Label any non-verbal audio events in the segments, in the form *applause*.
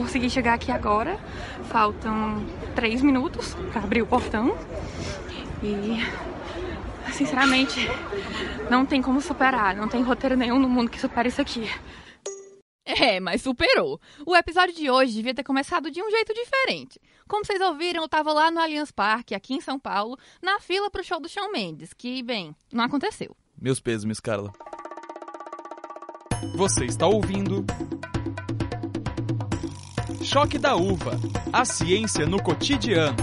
consegui chegar aqui agora. Faltam três minutos para abrir o portão. E sinceramente, não tem como superar. Não tem roteiro nenhum no mundo que supere isso aqui. É, mas superou. O episódio de hoje devia ter começado de um jeito diferente. Como vocês ouviram, eu tava lá no Allianz Parque, aqui em São Paulo, na fila pro show do Shawn Mendes, que, bem, não aconteceu. Meus pesos, Miss Carla. Você está ouvindo. Choque da Uva A ciência no cotidiano.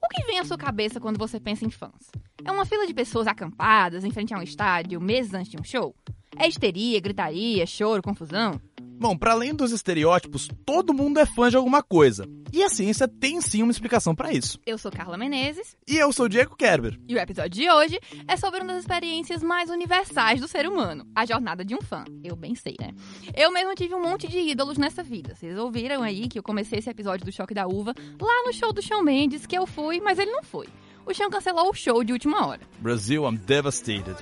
O que vem à sua cabeça quando você pensa em fãs? É uma fila de pessoas acampadas em frente a um estádio meses antes de um show? É histeria, gritaria, choro, confusão? Bom, para além dos estereótipos, todo mundo é fã de alguma coisa. E a ciência tem sim uma explicação para isso. Eu sou Carla Menezes. E eu sou Diego Kerber. E o episódio de hoje é sobre uma das experiências mais universais do ser humano, a jornada de um fã. Eu bem sei, né? Eu mesmo tive um monte de ídolos nessa vida. Vocês ouviram aí que eu comecei esse episódio do Choque da Uva lá no show do Shawn Mendes, que eu fui, mas ele não foi. O Shawn cancelou o show de última hora. Brasil, I'm devastated.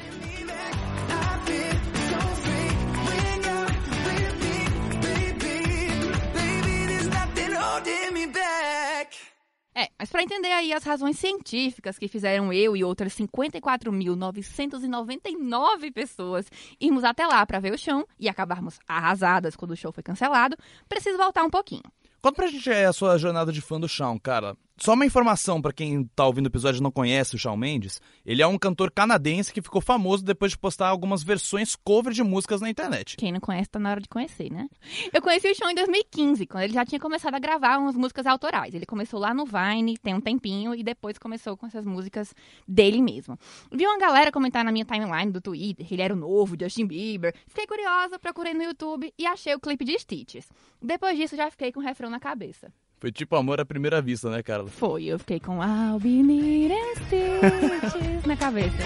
É, mas para entender aí as razões científicas que fizeram eu e outras 54.999 pessoas irmos até lá para ver o chão e acabarmos arrasadas quando o show foi cancelado, preciso voltar um pouquinho. Conta pra gente a sua jornada de fã do Shawn, cara. Só uma informação para quem tá ouvindo o episódio e não conhece o Shawn Mendes. Ele é um cantor canadense que ficou famoso depois de postar algumas versões cover de músicas na internet. Quem não conhece tá na hora de conhecer, né? Eu conheci o Shawn em 2015, quando ele já tinha começado a gravar umas músicas autorais. Ele começou lá no Vine, tem um tempinho, e depois começou com essas músicas dele mesmo. Vi uma galera comentar na minha timeline do Twitter que ele era o novo Justin Bieber. Fiquei curiosa, procurei no YouTube e achei o clipe de Stitches. Depois disso, já fiquei com o refrão na cabeça. Foi tipo amor à primeira vista, né, Carla? Foi, eu fiquei com stitches na cabeça.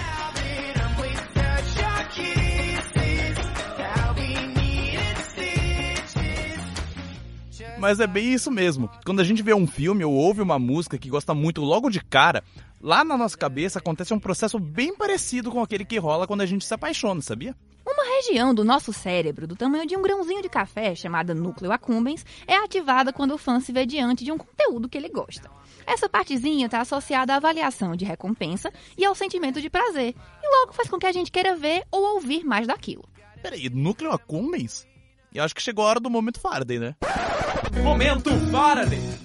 Mas é bem isso mesmo. Quando a gente vê um filme ou ouve uma música que gosta muito logo de cara, lá na nossa cabeça acontece um processo bem parecido com aquele que rola quando a gente se apaixona, sabia? Uma região do nosso cérebro, do tamanho de um grãozinho de café, chamada núcleo accumbens, é ativada quando o fã se vê diante de um conteúdo que ele gosta. Essa partezinha está associada à avaliação de recompensa e ao sentimento de prazer, e logo faz com que a gente queira ver ou ouvir mais daquilo. Peraí, núcleo accumbens? Eu acho que chegou a hora do momento Faraday, né? Momento Faraday!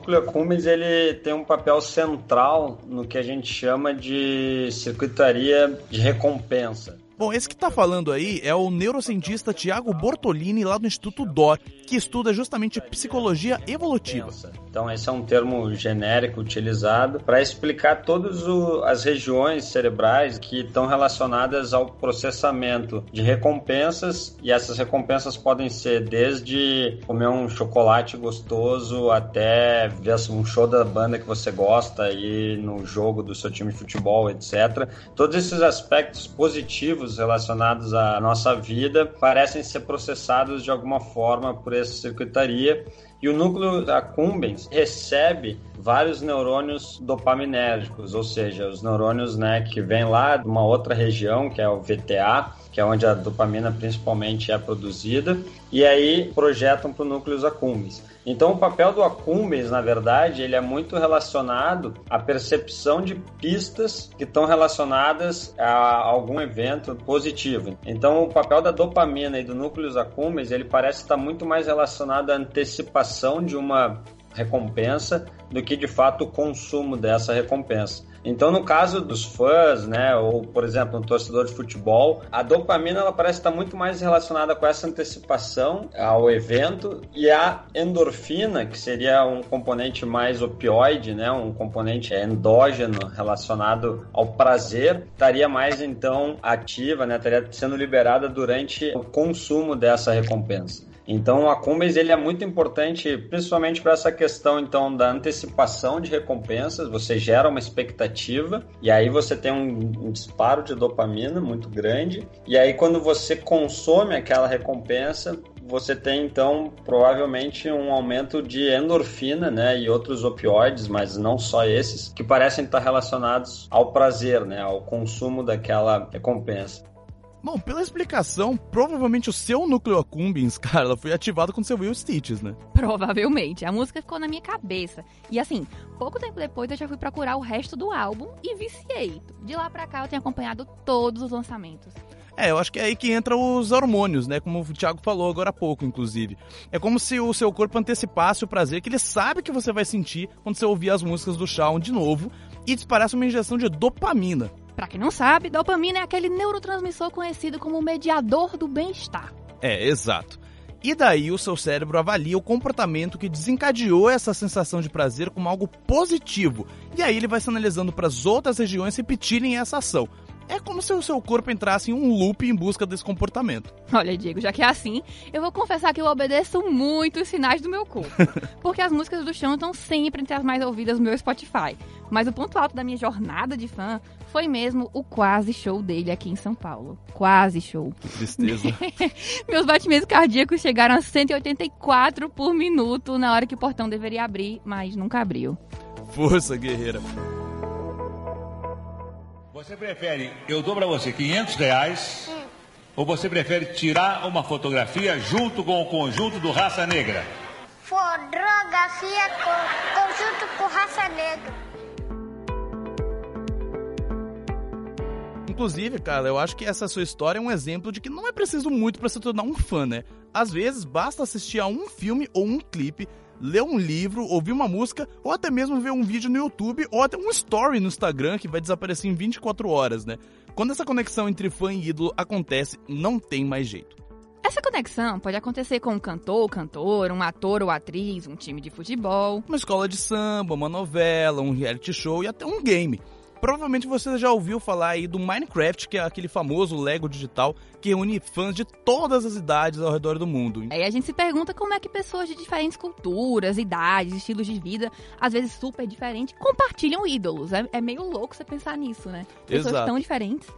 Núcleo accumbens ele tem um papel central no que a gente chama de circuitaria de recompensa. Bom, esse que está falando aí é o neurocientista Tiago Bortolini, lá do Instituto DOR, que estuda justamente psicologia evolutiva. Então, esse é um termo genérico utilizado para explicar todas as regiões cerebrais que estão relacionadas ao processamento de recompensas, e essas recompensas podem ser desde comer um chocolate gostoso até ver um show da banda que você gosta e no jogo do seu time de futebol, etc. Todos esses aspectos positivos relacionados à nossa vida parecem ser processados de alguma forma por essa circuitaria e o núcleo accumbens recebe vários neurônios dopaminérgicos, ou seja, os neurônios né, que vêm lá de uma outra região, que é o VTA, que é onde a dopamina principalmente é produzida, e aí projetam para o núcleo accumbens. Então, o papel do accumbens, na verdade, ele é muito relacionado à percepção de pistas que estão relacionadas a algum evento positivo. Então, o papel da dopamina e do núcleo accumbens, ele parece estar muito mais relacionado à antecipação de uma recompensa do que de fato o consumo dessa recompensa. Então, no caso dos fãs, né, ou por exemplo, um torcedor de futebol, a dopamina ela parece estar muito mais relacionada com essa antecipação ao evento e a endorfina, que seria um componente mais opioide, né, um componente endógeno relacionado ao prazer, estaria mais então ativa, né, estaria sendo liberada durante o consumo dessa recompensa. Então, o Accumbens ele é muito importante, principalmente para essa questão então da antecipação de recompensas. Você gera uma expectativa e aí você tem um, um disparo de dopamina muito grande. E aí, quando você consome aquela recompensa, você tem então provavelmente um aumento de endorfina, né, e outros opioides, mas não só esses, que parecem estar relacionados ao prazer, né, ao consumo daquela recompensa. Bom, pela explicação, provavelmente o seu núcleo accumbens, *laughs* cara, foi ativado quando você ouviu os Stitches, né? Provavelmente. A música ficou na minha cabeça. E assim, pouco tempo depois eu já fui procurar o resto do álbum e viciei. De lá pra cá eu tenho acompanhado todos os lançamentos. É, eu acho que é aí que entra os hormônios, né? Como o Thiago falou agora há pouco, inclusive. É como se o seu corpo antecipasse o prazer que ele sabe que você vai sentir quando você ouvir as músicas do Shawn de novo e disparasse uma injeção de dopamina. Pra quem não sabe, dopamina é aquele neurotransmissor conhecido como mediador do bem-estar. É, exato. E daí o seu cérebro avalia o comportamento que desencadeou essa sensação de prazer como algo positivo. E aí ele vai se analisando para as outras regiões repetirem essa ação. É como se o seu corpo entrasse em um loop em busca desse comportamento. *laughs* Olha, Diego, já que é assim, eu vou confessar que eu obedeço muito os sinais do meu corpo. *laughs* porque as músicas do chão estão sempre entre as mais ouvidas no meu Spotify. Mas o ponto alto da minha jornada de fã foi mesmo o quase show dele aqui em São Paulo. Quase show. Que tristeza. *laughs* Meus batimentos cardíacos chegaram a 184 por minuto na hora que o portão deveria abrir, mas nunca abriu. Força, guerreira. Você prefere, eu dou pra você 500 reais, ou você prefere tirar uma fotografia junto com o conjunto do Raça Negra? Fotografia com, conjunto com raça negra. Inclusive, cara, eu acho que essa sua história é um exemplo de que não é preciso muito para se tornar um fã, né? Às vezes basta assistir a um filme ou um clipe, ler um livro, ouvir uma música, ou até mesmo ver um vídeo no YouTube, ou até um story no Instagram que vai desaparecer em 24 horas, né? Quando essa conexão entre fã e ídolo acontece, não tem mais jeito. Essa conexão pode acontecer com um cantor ou cantora, um ator ou atriz, um time de futebol. Uma escola de samba, uma novela, um reality show e até um game. Provavelmente você já ouviu falar aí do Minecraft, que é aquele famoso Lego digital que reúne fãs de todas as idades ao redor do mundo. Aí a gente se pergunta como é que pessoas de diferentes culturas, idades, estilos de vida, às vezes super diferentes, compartilham ídolos. É, é meio louco você pensar nisso, né? Pessoas Exato. tão diferentes.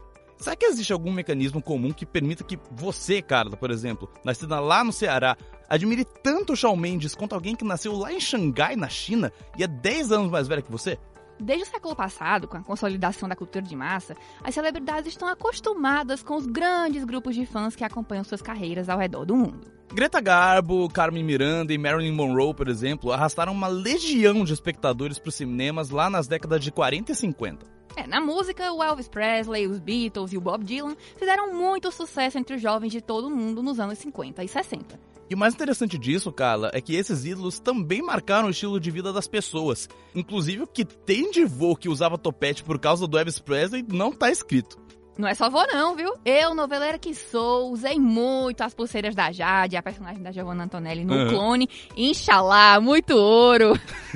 Será que existe algum mecanismo comum que permita que você, Carla, por exemplo, nascida lá no Ceará, admire tanto o Shawn Mendes quanto alguém que nasceu lá em Xangai, na China, e é 10 anos mais velha que você? Desde o século passado, com a consolidação da cultura de massa, as celebridades estão acostumadas com os grandes grupos de fãs que acompanham suas carreiras ao redor do mundo. Greta Garbo, Carmen Miranda e Marilyn Monroe, por exemplo, arrastaram uma legião de espectadores para os cinemas lá nas décadas de 40 e 50. É, na música, o Elvis Presley, os Beatles e o Bob Dylan fizeram muito sucesso entre os jovens de todo o mundo nos anos 50 e 60. E o mais interessante disso, Carla, é que esses ídolos também marcaram o estilo de vida das pessoas. Inclusive, o que tem de vô que usava topete por causa do Elvis Presley não tá escrito. Não é só vô não, viu? Eu, noveleira que sou, usei muito as pulseiras da Jade, a personagem da Giovanna Antonelli no Uhum. clone. Inxalá, muito ouro.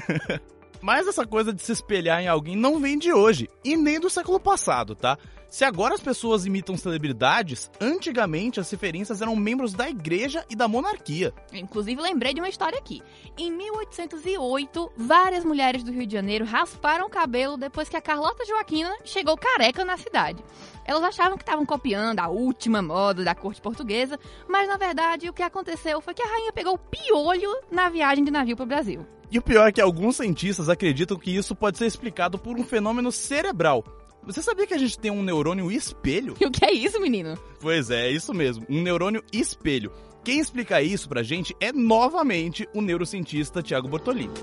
*laughs* Mas essa coisa de se espelhar em alguém não vem de hoje, e nem do século passado, tá? Se agora as pessoas imitam celebridades, antigamente as referências eram membros da igreja e da monarquia. Inclusive, lembrei de uma história aqui. Em 1808, várias mulheres do Rio de Janeiro rasparam o cabelo depois que a Carlota Joaquina chegou careca na cidade. Elas achavam que estavam copiando a última moda da corte portuguesa, mas na verdade o que aconteceu foi que a rainha pegou piolho na viagem de navio para o Brasil. E o pior é que alguns cientistas acreditam que isso pode ser explicado por um fenômeno cerebral. Você sabia que a gente tem um neurônio espelho? E *laughs* o que é isso, menino? Pois é, é isso mesmo, um neurônio espelho. Quem explica isso pra gente é novamente o neurocientista Tiago Bortolini.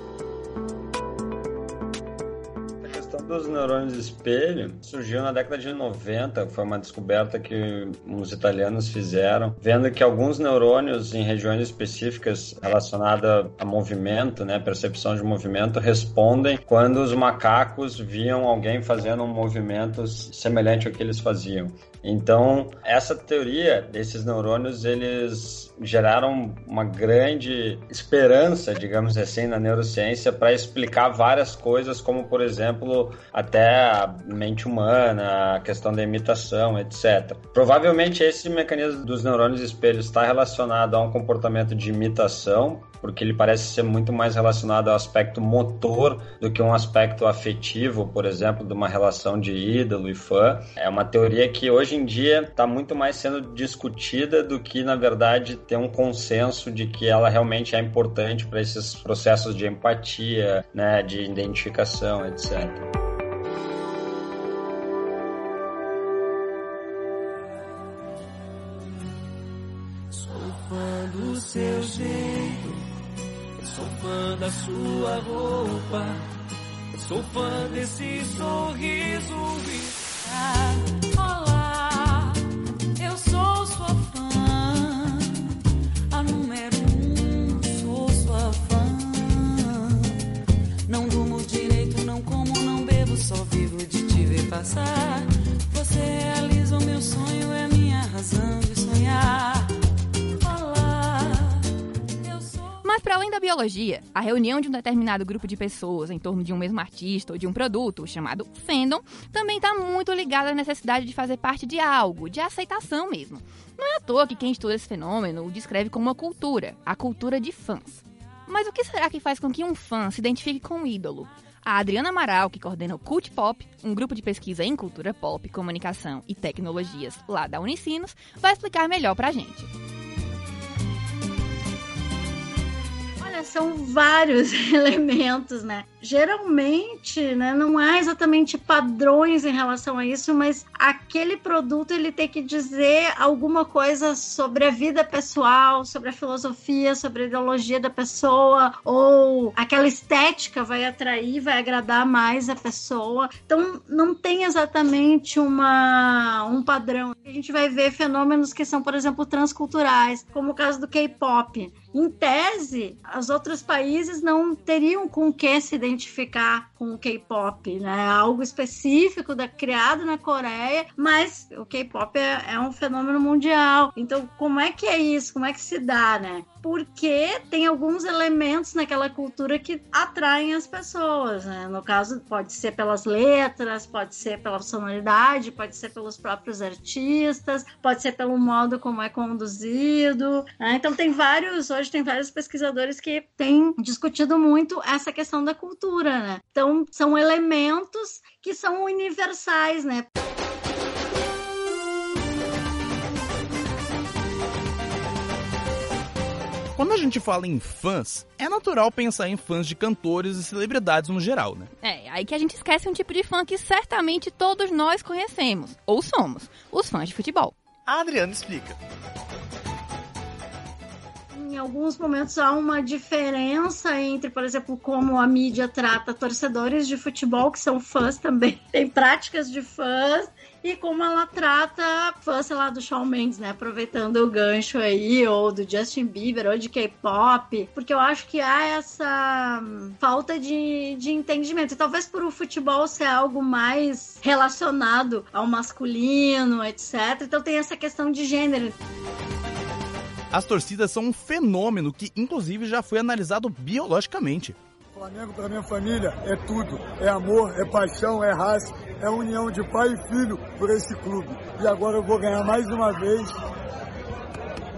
Dos neurônios espelho surgiu na década de 90, foi uma descoberta que uns italianos fizeram, vendo que alguns neurônios em regiões específicas relacionadas a movimento, né, percepção de movimento, respondem quando os macacos viam alguém fazendo um movimento semelhante ao que eles faziam. Então, essa teoria desses neurônios, eles geraram uma grande esperança, digamos assim, na neurociência para explicar várias coisas, como, por exemplo, até a mente humana, a questão da imitação, etc. Provavelmente esse mecanismo dos neurônios espelhos está relacionado a um comportamento de imitação, porque ele parece ser muito mais relacionado ao aspecto motor do que um aspecto afetivo, por exemplo, de uma relação de ídolo e fã. É uma teoria que hoje em dia está muito mais sendo discutida do que, na verdade, ter um consenso de que ela realmente é importante para esses processos de empatia, né, de identificação, etc. seu jeito. Sou fã da sua roupa. Sou fã desse sorriso. Biologia, a reunião de um determinado grupo de pessoas em torno de um mesmo artista ou de um produto, chamado fandom, também está muito ligada à necessidade de fazer parte de algo, de aceitação mesmo. Não é à toa que quem estuda esse fenômeno o descreve como uma cultura, a cultura de fãs. Mas o que será que faz com que um fã se identifique com um ídolo? A Adriana Amaral, que coordena o Cult Pop, um grupo de pesquisa em cultura pop, comunicação e tecnologias lá da Unicinos, vai explicar melhor pra gente. São vários *laughs* elementos, né? Geralmente, né, não há exatamente padrões em relação a isso, mas aquele produto ele tem que dizer alguma coisa sobre a vida pessoal, sobre a filosofia, sobre a ideologia da pessoa, ou aquela estética vai atrair, vai agradar mais a pessoa. Então, não tem exatamente uma, um padrão. A gente vai ver fenômenos que são, por exemplo, transculturais, como o caso do K-pop em tese, os outros países não teriam com que se identificar com o K-pop, né? Algo específico da, criado na Coreia, mas o K-pop é, é um fenômeno mundial. Então, como é que é isso? Como é que se dá, né? Porque tem alguns elementos naquela cultura que atraem as pessoas. Né? No caso, pode ser pelas letras, pode ser pela sonoridade, pode ser pelos próprios artistas, pode ser pelo modo como é conduzido. Né? Então, tem vários, hoje tem vários pesquisadores que têm discutido muito essa questão da cultura. Né? Então, são elementos que são universais, né? Quando a gente fala em fãs, é natural pensar em fãs de cantores e celebridades no geral, né? É, aí que a gente esquece um tipo de fã que certamente todos nós conhecemos, ou somos, os fãs de futebol. A Adriana explica. Em alguns momentos há uma diferença entre, por exemplo, como a mídia trata torcedores de futebol, que são fãs também, *laughs* tem práticas de fãs, e como ela trata fãs, sei lá, do Shawn Mendes, né? Aproveitando o gancho aí, ou do Justin Bieber, ou de K-pop, porque eu acho que há essa falta de, de entendimento. E talvez por o futebol ser algo mais relacionado ao masculino, etc. Então tem essa questão de gênero. As torcidas são um fenômeno que, inclusive, já foi analisado biologicamente. Flamengo para minha família é tudo. É amor, é paixão, é raça, é união de pai e filho por esse clube. E agora eu vou ganhar mais uma vez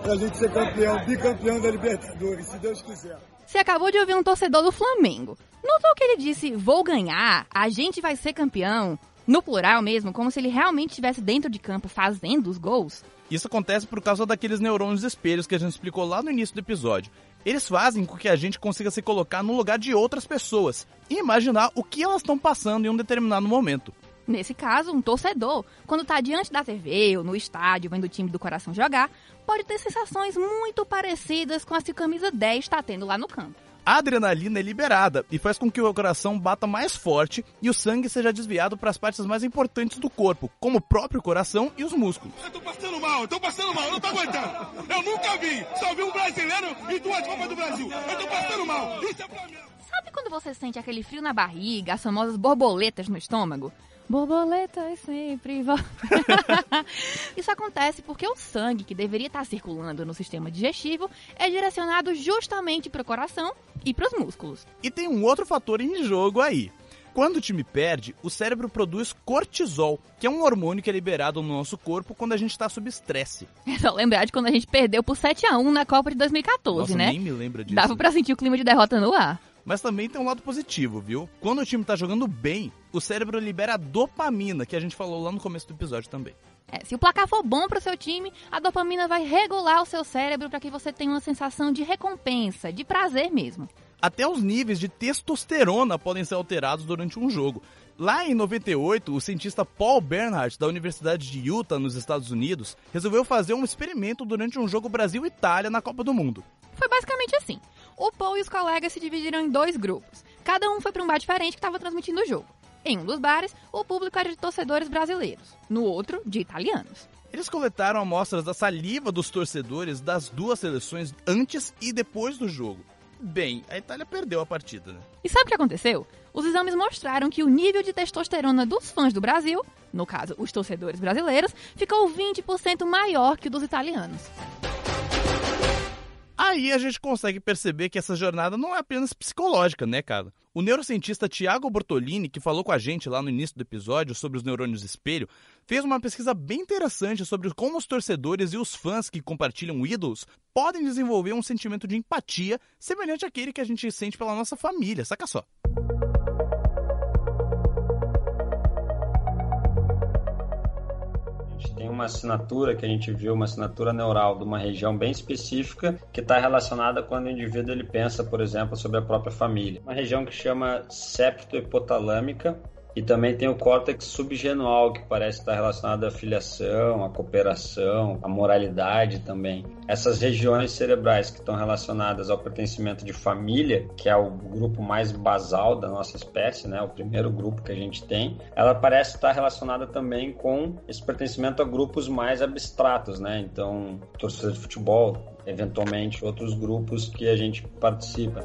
para a gente ser campeão, bicampeão da Libertadores, se Deus quiser. Você acabou de ouvir um torcedor do Flamengo. Notou que ele disse: vou ganhar, a gente vai ser campeão? No plural mesmo, como se ele realmente estivesse dentro de campo fazendo os gols? Isso acontece por causa daqueles neurônios espelhos que a gente explicou lá no início do episódio. Eles fazem com que a gente consiga se colocar no lugar de outras pessoas e imaginar o que elas estão passando em um determinado momento. Nesse caso, um torcedor, quando está diante da TV ou no estádio vendo o time do coração jogar, pode ter sensações muito parecidas com as que o camisa 10 está tendo lá no campo. A adrenalina é liberada e faz com que o coração bata mais forte e o sangue seja desviado para as partes mais importantes do corpo, como o próprio coração e os músculos. Eu tô passando mal, eu tô passando mal, eu não tô aguentando. Eu nunca vi, só vi um brasileiro e duas Copas do Brasil. Eu tô passando mal, isso é pra mim. Sabe quando você sente aquele frio na barriga, as famosas borboletas no estômago? Borboletas sempre vão. *laughs* Isso acontece porque o sangue que deveria estar circulando no sistema digestivo é direcionado justamente para o coração e para os músculos. E tem um outro fator em jogo aí. quando o time perde, o cérebro produz cortisol, que é um hormônio que é liberado no nosso corpo quando a gente está sob estresse. *laughs* É só lembrar de quando a gente perdeu por 7 a 1 na Copa de 2014, Nossa, né? nem me lembra disso. Dava pra sentir o clima de derrota no ar. Mas também tem um lado positivo, viu? Quando o time tá jogando bem, o cérebro libera dopamina, que a gente falou lá no começo do episódio também. É, se o placar for bom pro seu time, a dopamina vai regular o seu cérebro para que você tenha uma sensação de recompensa, de prazer mesmo. Até os níveis de testosterona podem ser alterados durante um jogo. Lá em 98, o cientista Paul Bernhardt, da Universidade de Utah, nos Estados Unidos, resolveu fazer um experimento durante um jogo Brasil-Itália na Copa do Mundo. Foi basicamente assim. O Paul e os colegas se dividiram em dois grupos. Cada um foi para um bar diferente que estava transmitindo o jogo. Em um dos bares, o público era de torcedores brasileiros, no outro, de italianos. Eles coletaram amostras da saliva dos torcedores das duas seleções antes e depois do jogo. Bem, a Itália perdeu a partida, né? E sabe o que aconteceu? Os exames mostraram que o nível de testosterona dos fãs do Brasil, no caso, os torcedores brasileiros, ficou 20% maior que o dos italianos. Aí a gente consegue perceber que essa jornada não é apenas psicológica, né, cara? O neurocientista Tiago Bortolini, que falou com a gente lá no início do episódio sobre os neurônios espelho, fez uma pesquisa bem interessante sobre como os torcedores e os fãs que compartilham ídolos podem desenvolver um sentimento de empatia semelhante àquele que a gente sente pela nossa família, saca só. Uma assinatura que a gente viu, uma assinatura neural de uma região bem específica que está relacionada quando o indivíduo ele pensa, por exemplo, sobre a própria família. Uma região que chama septo-hipotalâmica, e também tem o córtex subgenual, que parece estar relacionado à filiação, à cooperação, à moralidade também. Essas regiões cerebrais que estão relacionadas ao pertencimento de família, que é o grupo mais basal da nossa espécie, né, o primeiro grupo que a gente tem, ela parece estar relacionada também com esse pertencimento a grupos mais abstratos, né? Então, torcedor de futebol, eventualmente outros grupos que a gente participa.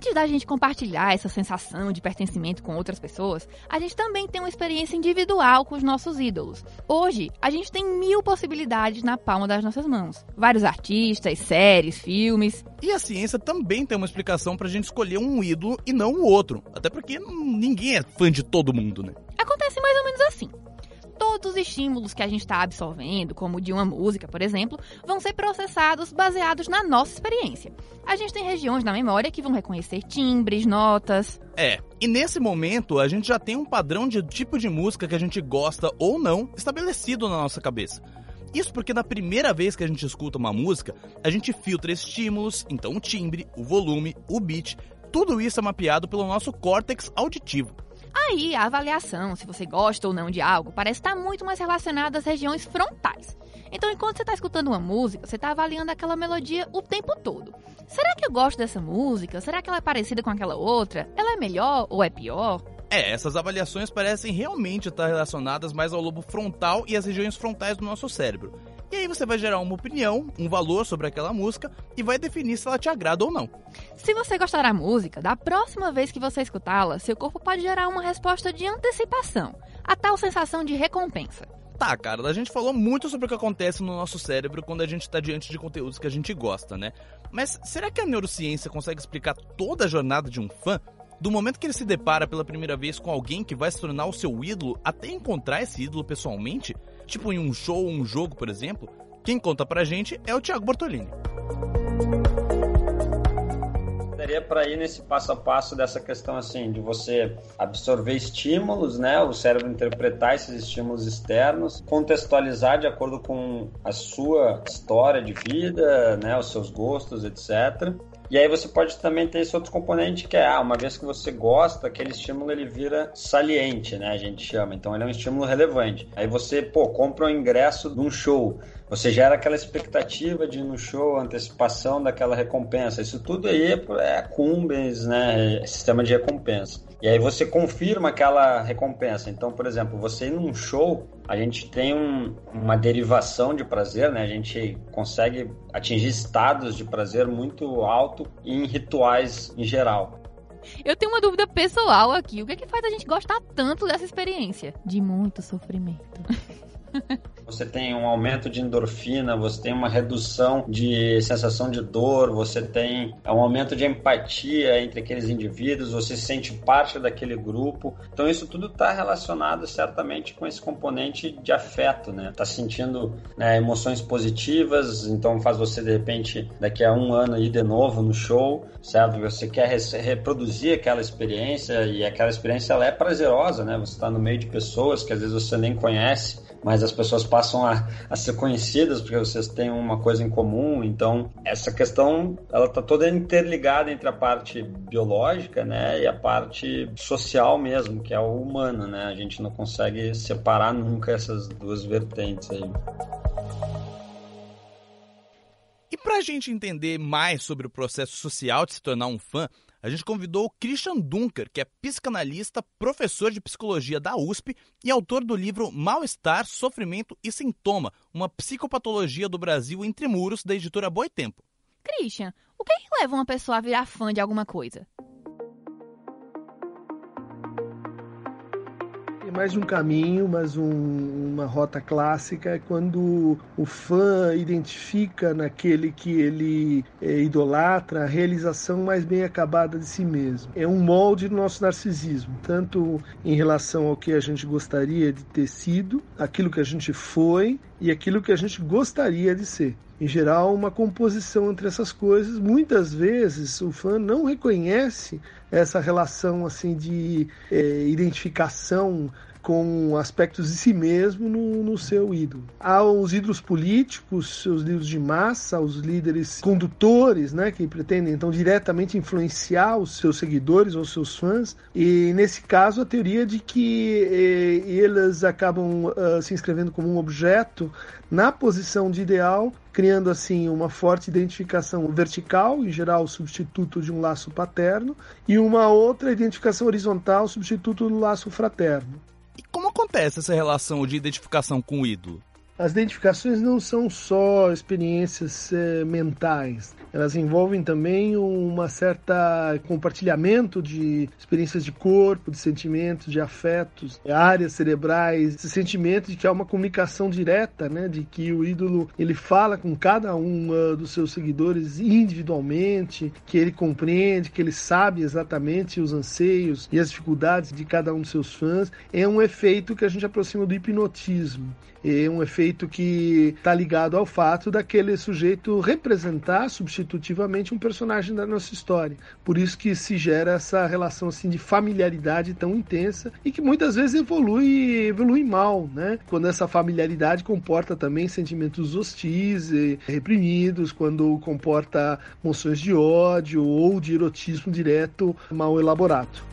Antes da gente compartilhar essa sensação de pertencimento com outras pessoas, a gente também tem uma experiência individual com os nossos ídolos. Hoje, a gente tem mil possibilidades na palma das nossas mãos. Vários artistas, séries, filmes. E a ciência também tem uma explicação pra gente escolher um ídolo e não o outro. Até porque ninguém é fã de todo mundo, né? Acontece mais ou menos assim todos os estímulos que a gente está absorvendo, como o de uma música, por exemplo, vão ser processados baseados na nossa experiência. A gente tem regiões na memória que vão reconhecer timbres, notas. É, e nesse momento a gente já tem um padrão de tipo de música que a gente gosta ou não estabelecido na nossa cabeça. Isso porque na primeira vez que a gente escuta uma música, a gente filtra estímulos, então o timbre, o volume, o beat, tudo isso é mapeado pelo nosso córtex auditivo. Aí, a avaliação, se você gosta ou não de algo, parece estar muito mais relacionada às regiões frontais. Então, enquanto você está escutando uma música, você está avaliando aquela melodia o tempo todo. Será que eu gosto dessa música? Será que ela é parecida com aquela outra? Ela é melhor ou é pior? É, essas avaliações parecem realmente estar relacionadas mais ao lobo frontal e às regiões frontais do nosso cérebro. E aí você vai gerar uma opinião, um valor sobre aquela música e vai definir se ela te agrada ou não. Se você gostar da música, da próxima vez que você escutá-la, seu corpo pode gerar uma resposta de antecipação, a tal sensação de recompensa. Tá, cara, a gente falou muito sobre o que acontece no nosso cérebro quando a gente está diante de conteúdos que a gente gosta, né? Mas será que a neurociência consegue explicar toda a jornada de um fã? Do momento que ele se depara pela primeira vez com alguém que vai se tornar o seu ídolo até encontrar esse ídolo pessoalmente? Tipo em um show ou um jogo, por exemplo? Quem conta pra gente é o Thiago Bortolini. Daria para ir nesse passo a passo dessa questão assim de você absorver estímulos, né, o cérebro interpretar esses estímulos externos, contextualizar de acordo com a sua história de vida, né, os seus gostos, etc. E aí você pode também ter esse outro componente que é, ah, uma vez que você gosta, aquele estímulo ele vira saliente, né? A gente chama. Então ele é um estímulo relevante. Aí você, pô, compra o um ingresso de um show. Você gera aquela expectativa de ir no show, antecipação daquela recompensa. Isso tudo aí é cumbens, né? É sistema de recompensa. E aí você confirma aquela recompensa. Então, por exemplo, você ir num show, a gente tem um, uma derivação de prazer, né? A gente consegue atingir estados de prazer muito alto em rituais em geral. Eu tenho uma dúvida pessoal aqui. O que é que faz a gente gostar tanto dessa experiência? De muito sofrimento. *laughs* Você tem um aumento de endorfina, você tem uma redução de sensação de dor, você tem um aumento de empatia entre aqueles indivíduos, você se sente parte daquele grupo. Então isso tudo está relacionado certamente com esse componente de afeto, né? Tá sentindo né, emoções positivas, então faz você de repente daqui a um ano ir de novo no show, certo? Você quer reproduzir aquela experiência e aquela experiência ela é prazerosa, né? Você está no meio de pessoas que às vezes você nem conhece mas as pessoas passam a, a ser conhecidas porque vocês têm uma coisa em comum. Então, essa questão, ela está toda interligada entre a parte biológica, né, e a parte social mesmo, que é o humano, né? A gente não consegue separar nunca essas duas vertentes aí. E para a gente entender mais sobre o processo social de se tornar um fã, a gente convidou o Christian Dunker, que é psicanalista, professor de psicologia da USP e autor do livro Mal-Estar, Sofrimento e Sintoma, uma psicopatologia do Brasil entre muros, da editora Boitempo. Christian, o que, é que leva uma pessoa a virar fã de alguma coisa? É mais um caminho, mais um, uma rota clássica, é quando o fã identifica naquele que ele é, idolatra a realização mais bem acabada de si mesmo. É um molde do nosso narcisismo, tanto em relação ao que a gente gostaria de ter sido, aquilo que a gente foi e aquilo que a gente gostaria de ser em geral, uma composição entre essas coisas. Muitas vezes o fã não reconhece essa relação assim de é, identificação com aspectos de si mesmo no, no, seu ídolo. Há os ídolos políticos, os líderes de massa, os líderes condutores, né, que pretendem então diretamente influenciar os seus seguidores ou seus fãs. E nesse caso a teoria de que eh, eles acabam uh, se inscrevendo como um objeto na posição de ideal, criando assim uma forte identificação vertical, em geral substituto de um laço paterno, e uma outra identificação horizontal, substituto do laço fraterno. E como acontece essa relação de identificação com o ídolo? As identificações não são só experiências é, mentais, elas envolvem também uma certa compartilhamento de experiências de corpo, de sentimentos, de afetos, áreas cerebrais, esse sentimento de que há uma comunicação direta, né, de que o ídolo ele fala com cada um uh, dos seus seguidores individualmente, que ele compreende, que ele sabe exatamente os anseios e as dificuldades de cada um dos seus fãs, é um efeito que a gente aproxima do hipnotismo é um efeito que está ligado ao fato daquele sujeito representar substitutivamente um personagem da nossa história. Por isso que se gera essa relação assim de familiaridade tão intensa e que muitas vezes evolui evolui mal, né? Quando essa familiaridade comporta também sentimentos hostis e reprimidos, quando comporta moções de ódio ou de erotismo direto mal elaborado.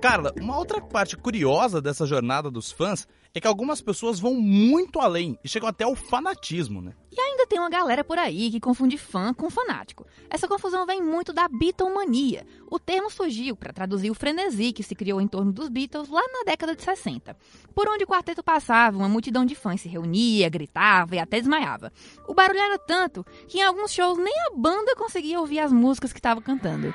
Carla, uma outra parte curiosa dessa jornada dos fãs é que algumas pessoas vão muito além e chegam até o fanatismo, né? E ainda tem uma galera por aí que confunde fã com fanático. Essa confusão vem muito da Beatlemania. O termo surgiu para traduzir o frenesi que se criou em torno dos Beatles lá na década de 60. Por onde o quarteto passava, uma multidão de fãs se reunia, gritava e até desmaiava. O barulho era tanto que em alguns shows nem a banda conseguia ouvir as músicas que estava cantando.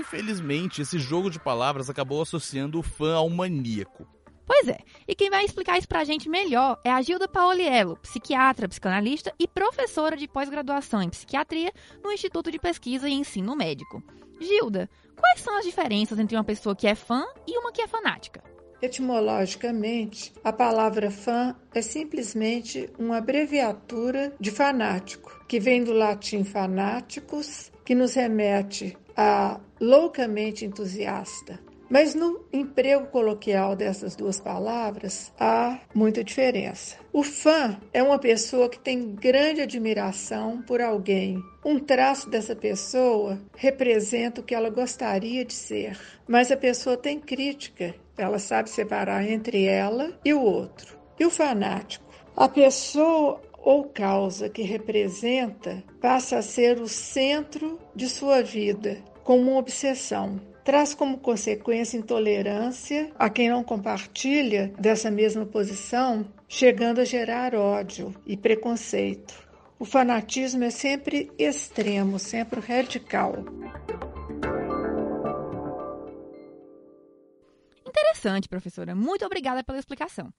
Infelizmente, esse jogo de palavras acabou associando o fã ao maníaco. Pois é, e quem vai explicar isso pra gente melhor é a Gilda Paoliello, psiquiatra, psicanalista e professora de pós-graduação em psiquiatria no Instituto de Pesquisa e Ensino Médico. Gilda, quais são as diferenças entre uma pessoa que é fã e uma que é fanática? Etimologicamente, a palavra fã é simplesmente uma abreviatura de fanático, que vem do latim fanáticos, que nos remete a loucamente entusiasta. Mas no emprego coloquial dessas duas palavras há muita diferença. O fã é uma pessoa que tem grande admiração por alguém. Um traço dessa pessoa representa o que ela gostaria de ser, mas a pessoa tem crítica, ela sabe separar entre ela e o outro. E o fanático? A pessoa ou causa que representa passa a ser o centro de sua vida, como uma obsessão. traz como consequência intolerância a quem não compartilha dessa mesma posição, chegando a gerar ódio e preconceito. O fanatismo é sempre extremo, sempre radical. Interessante, professora. Muito obrigada pela explicação.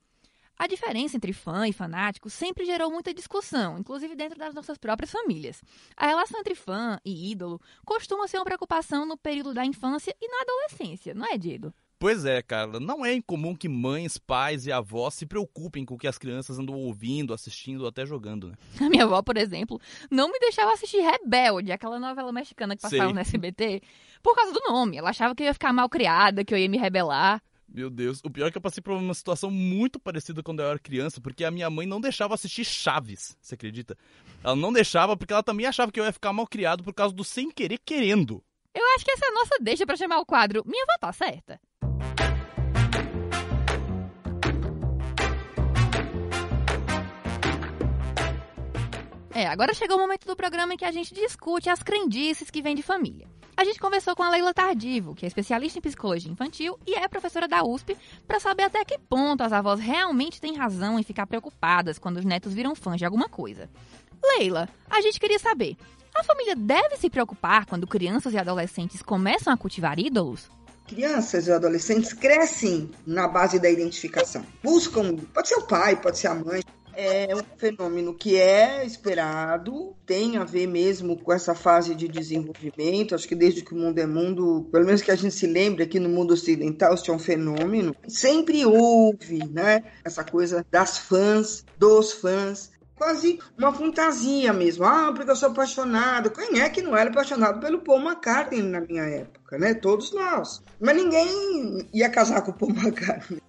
A diferença entre fã e fanático sempre gerou muita discussão, inclusive dentro das nossas próprias famílias. A relação entre fã e ídolo costuma ser uma preocupação no período da infância e na adolescência, não é, Diego? Pois é, Carla. Não é incomum que mães, pais e avós se preocupem com o que as crianças andam ouvindo, assistindo ou até jogando, né? A minha avó, por exemplo, não me deixava assistir Rebelde, aquela novela mexicana que passava Sei. no SBT, por causa do nome. Ela achava que eu ia ficar mal criada, que eu ia me rebelar. Meu Deus, o pior é que eu passei por uma situação muito parecida quando eu era criança, porque a minha mãe não deixava assistir Chaves, você acredita? Ela não deixava porque ela também achava que eu ia ficar mal criado por causa do sem querer querendo. Eu acho que essa é nossa deixa para chamar o quadro Minha Avó tá certa. É, agora chegou o momento do programa em que a gente discute as crendices que vêm de família. A gente conversou com a Leila Tardivo, que é especialista em psicologia infantil e é professora da USP, para saber até que ponto as avós realmente têm razão em ficar preocupadas quando os netos viram fãs de alguma coisa. Leila, a gente queria saber: a família deve se preocupar quando crianças e adolescentes começam a cultivar ídolos? crianças e adolescentes crescem na base da identificação. Buscam, pode ser o pai, pode ser a mãe, é um fenômeno que é esperado, tem a ver mesmo com essa fase de desenvolvimento. Acho que desde que o mundo é mundo, pelo menos que a gente se lembre aqui no mundo ocidental, isso é um fenômeno. Sempre houve, né? Essa coisa das fãs, dos fãs, quase uma fantasia mesmo. Ah, porque eu sou apaixonado. Quem é que não era apaixonado pelo Paul McCartney na minha época, né? Todos nós. Mas ninguém ia casar com o Paul *laughs* McCartney.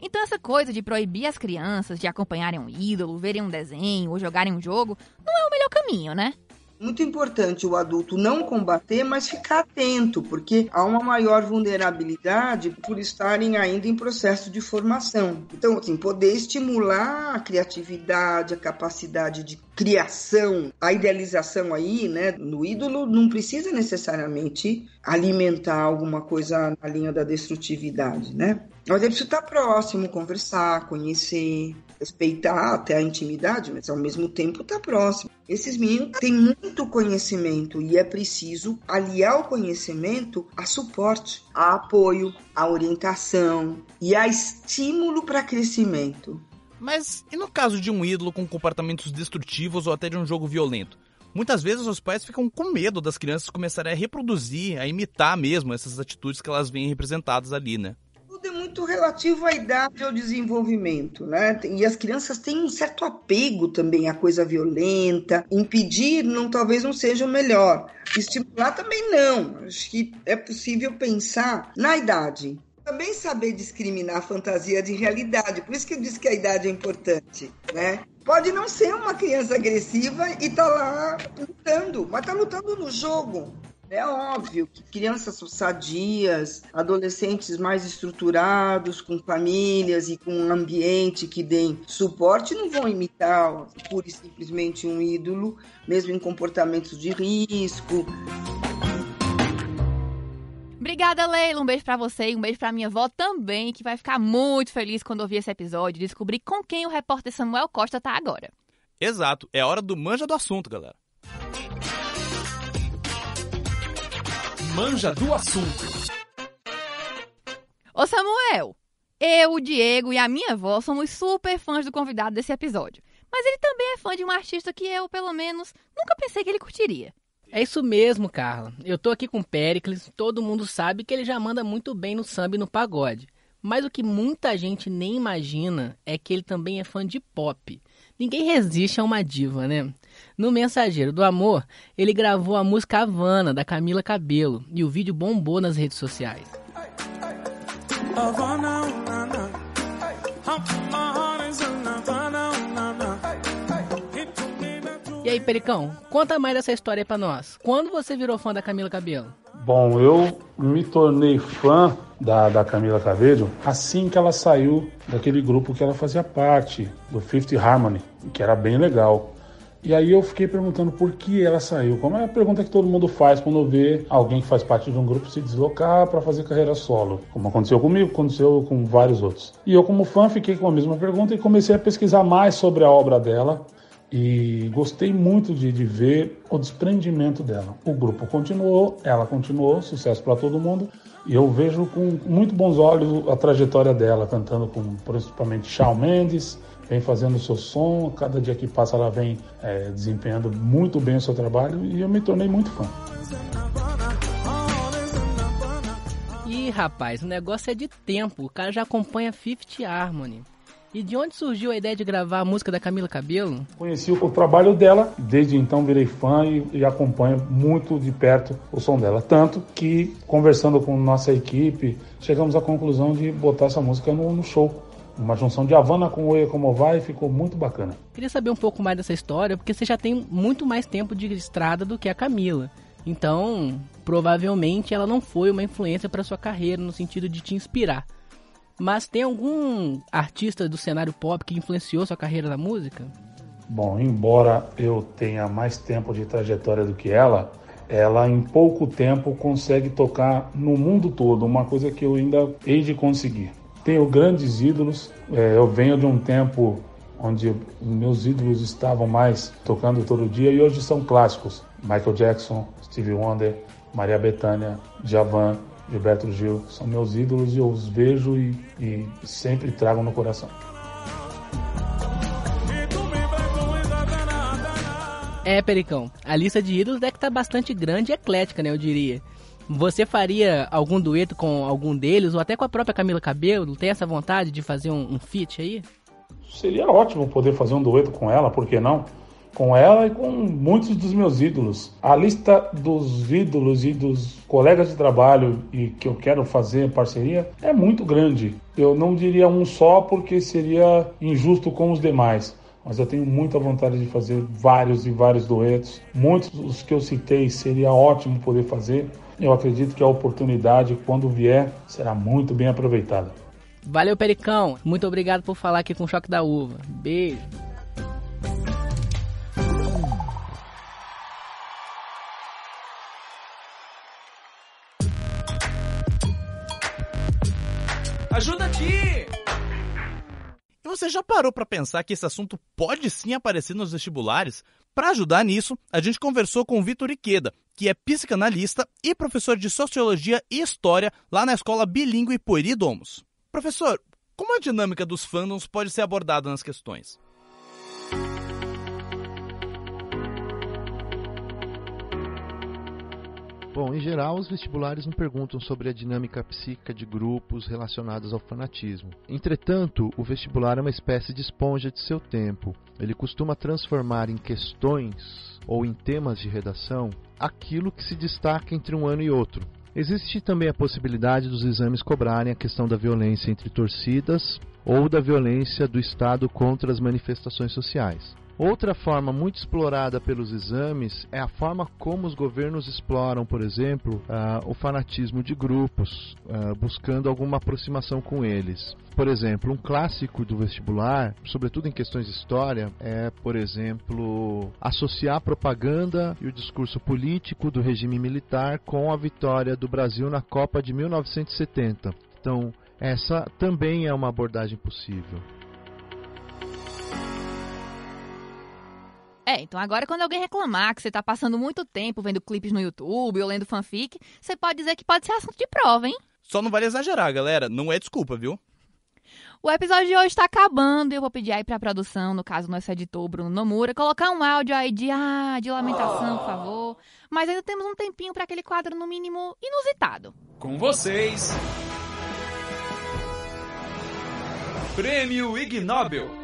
Então essa coisa de proibir as crianças de acompanharem um ídolo, verem um desenho ou jogarem um jogo, não é o melhor caminho, né? Muito importante o adulto não combater, mas ficar atento, porque há uma maior vulnerabilidade por estarem ainda em processo de formação. Então, assim, poder estimular a criatividade, a capacidade de criação, a idealização aí, né, no ídolo não precisa necessariamente alimentar alguma coisa na linha da destrutividade, né? Mas é preciso estar próximo, conversar, conhecer, respeitar até a intimidade, mas ao mesmo tempo estar próximo. Esses meninos têm muito conhecimento e é preciso aliar o conhecimento a suporte, a apoio, a orientação e a estímulo para crescimento. Mas e no caso de um ídolo com comportamentos destrutivos ou até de um jogo violento? Muitas vezes os pais ficam com medo das crianças começarem a reproduzir, a imitar mesmo essas atitudes que elas veem representadas ali, né? Muito relativo à idade ao desenvolvimento, né? E as crianças têm um certo apego também à coisa violenta. Impedir não talvez não seja o melhor. Estimular também não. Acho que é possível pensar na idade. Também saber discriminar fantasia de realidade. Por isso que eu disse que a idade é importante, né? Pode não ser uma criança agressiva e tá lá lutando, mas tá lutando no jogo. É óbvio que crianças sadias, adolescentes mais estruturados, com famílias e com um ambiente que deem suporte, não vão imitar pura e simplesmente um ídolo, mesmo em comportamentos de risco. Obrigada, Leila. Um beijo para você e um beijo para minha avó também, que vai ficar muito feliz quando ouvir esse episódio e descobrir com quem o repórter Samuel Costa tá agora. Exato, é hora do manja do assunto, galera. Manja do assunto. Ô Samuel, eu, o Diego e a minha avó somos super fãs do convidado desse episódio. Mas ele também é fã de um artista que eu, pelo menos, nunca pensei que ele curtiria. É isso mesmo, Carla. Eu tô aqui com o Pericles, todo mundo sabe que ele já manda muito bem no samba e no pagode. Mas o que muita gente nem imagina é que ele também é fã de pop. Ninguém resiste a uma diva, né? No Mensageiro do Amor, ele gravou a música Havana, da Camila Cabelo, e o vídeo bombou nas redes sociais. E aí, Pericão, conta mais dessa história aí pra nós. Quando você virou fã da Camila Cabelo? Bom, eu me tornei fã da, da Camila Cabello assim que ela saiu daquele grupo que ela fazia parte, do Fifth Harmony, que era bem legal. E aí eu fiquei perguntando por que ela saiu. Como é a pergunta que todo mundo faz quando vê alguém que faz parte de um grupo se deslocar para fazer carreira solo. Como aconteceu comigo, aconteceu com vários outros. E eu, como fã, fiquei com a mesma pergunta e comecei a pesquisar mais sobre a obra dela. E gostei muito de, de ver o desprendimento dela. O grupo continuou, ela continuou, sucesso para todo mundo. E eu vejo com muito bons olhos a trajetória dela, cantando com principalmente Shawn Mendes, vem fazendo o seu som, cada dia que passa ela vem é, desempenhando muito bem o seu trabalho e eu me tornei muito fã. Ih, rapaz, o negócio é de tempo, o cara já acompanha Fifth Harmony. E de onde surgiu a ideia de gravar a música da Camila Cabelo? Conheci o trabalho dela, desde então virei fã e, e, acompanho muito de perto o som dela. Tanto que, conversando com nossa equipe, chegamos à conclusão de botar essa música no, no show. Uma junção de Havana com Oia Como Vai ficou muito bacana. Queria saber um pouco mais dessa história, porque você já tem muito mais tempo de estrada do que a Camila. Então, provavelmente ela não foi uma influência para sua carreira no sentido de te inspirar. Mas tem algum artista do cenário pop que influenciou sua carreira na música? Bom, embora eu tenha mais tempo de trajetória do que ela, ela em pouco tempo consegue tocar no mundo todo, uma coisa que eu ainda hei de conseguir. Tenho grandes ídolos, é, eu venho de um tempo onde meus ídolos estavam mais tocando todo dia e hoje são clássicos. Michael Jackson, Stevie Wonder, Maria Bethânia, Javan, Gilberto Gil, são meus ídolos e eu os vejo e, e sempre trago no coração. É, Pericão, a lista de ídolos deve estar bastante grande e eclética, né, eu diria. Você faria algum dueto com algum deles, ou até com a própria Camila Cabello? Tem essa vontade de fazer um, um feat aí? Seria ótimo poder fazer um dueto com ela, por que não? Com ela e com muitos dos meus ídolos. A lista dos ídolos e dos colegas de trabalho e que eu quero fazer parceria é muito grande. Eu não diria um só porque seria injusto com os demais. Mas eu tenho muita vontade de fazer vários e vários duetos. Muitos dos que eu citei seria ótimo poder fazer. Eu acredito que a oportunidade, quando vier, será muito bem aproveitada. Valeu, Pericão. Muito obrigado por falar aqui com o Choque da Uva. Beijo. Ajuda aqui! E você já parou para pensar que esse assunto pode sim aparecer nos vestibulares? Para ajudar nisso, a gente conversou com o Vitor Iqueda, que é psicanalista e professor de Sociologia e História lá na Escola Bilingue Poeri Domus. Professor, como a dinâmica dos fandoms pode ser abordada nas questões? Bom, em geral, os vestibulares não perguntam sobre a dinâmica psíquica de grupos relacionados ao fanatismo. Entretanto, o vestibular é uma espécie de esponja de seu tempo. Ele costuma transformar em questões ou em temas de redação aquilo que se destaca entre um ano e outro. Existe também a possibilidade dos exames cobrarem a questão da violência entre torcidas ou da violência do Estado contra as manifestações sociais. Outra forma muito explorada pelos exames é a forma como os governos exploram, por exemplo, uh, o fanatismo de grupos, uh, buscando alguma aproximação com eles. Por exemplo, um clássico do vestibular, sobretudo em questões de história, é, por exemplo, associar a propaganda e o discurso político do regime militar com a vitória do Brasil na Copa de 1970. Então, essa também é uma abordagem possível. É, então agora quando alguém reclamar que você tá passando muito tempo vendo clipes no YouTube ou lendo fanfic, você pode dizer que pode ser assunto de prova, hein? Só não vale exagerar, galera. Não é desculpa, viu? O episódio de hoje está acabando e eu vou pedir aí pra produção, no caso nosso editor Bruno Nomura, colocar um áudio aí de ah, de lamentação, por favor. Mas ainda temos um tempinho para aquele quadro no mínimo inusitado. Com vocês. Prêmio Ig Nobel.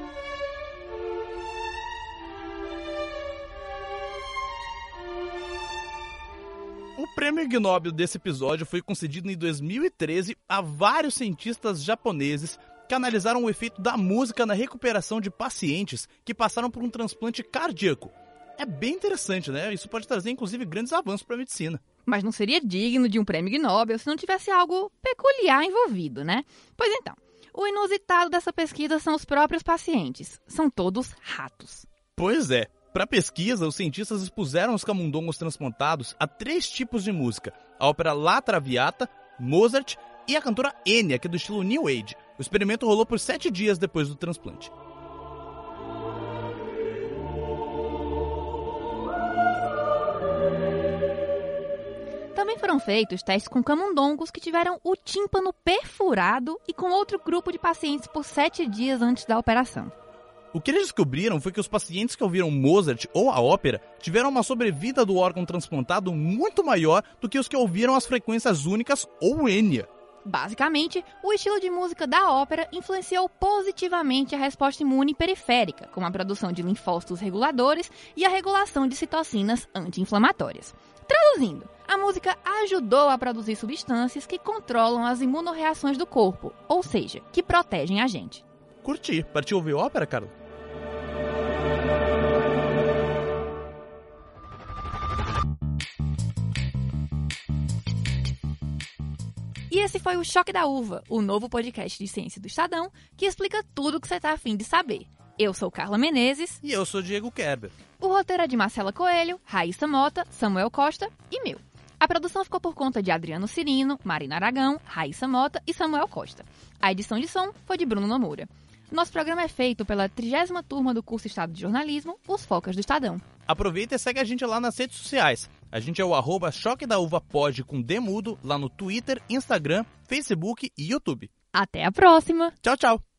O prêmio Ig Nobel desse episódio foi concedido em 2013 a vários cientistas japoneses que analisaram o efeito da música na recuperação de pacientes que passaram por um transplante cardíaco. É bem interessante, né? Isso pode trazer inclusive grandes avanços para a medicina. Mas não seria digno de um prêmio Nobel se não tivesse algo peculiar envolvido, né? Pois então, o inusitado dessa pesquisa são os próprios pacientes. São todos ratos. Pois é. Para pesquisa, os cientistas expuseram os camundongos transplantados a três tipos de música: a ópera La Traviata, Mozart e a cantora Enya, que é do estilo New Age. O experimento rolou por sete dias depois do transplante. Também foram feitos testes com camundongos que tiveram o tímpano perfurado e com outro grupo de pacientes por sete dias antes da operação. O que eles descobriram foi que os pacientes que ouviram Mozart ou a ópera tiveram uma sobrevida do órgão transplantado muito maior do que os que ouviram as frequências únicas ou Enya. Basicamente, o estilo de música da ópera influenciou positivamente a resposta imune periférica, como a produção de linfócitos reguladores e a regulação de citocinas anti-inflamatórias. Traduzindo, a música ajudou a produzir substâncias que controlam as imunorreações do corpo, ou seja, que protegem a gente. Curti. Partiu ouvir ópera, Carlos? E esse foi o Choque da Uva, o novo podcast de ciência do Estadão, que explica tudo o que você está afim de saber. Eu sou Carla Menezes. E eu sou Diego Kerber. O roteiro é de Marcela Coelho, Raíssa Mota, Samuel Costa e meu. A produção ficou por conta de Adriano Cirino, Marina Aragão, Raíssa Mota e Samuel Costa. A edição de som foi de Bruno Nomura. Nosso programa é feito pela trigésima turma do curso Estado de Jornalismo, Os Focas do Estadão. Aproveita e segue a gente lá nas redes sociais. A gente é o arroba Choque da Uva Pod com Demudo lá no Twitter, Instagram, Facebook e YouTube. Até a próxima! Tchau, tchau!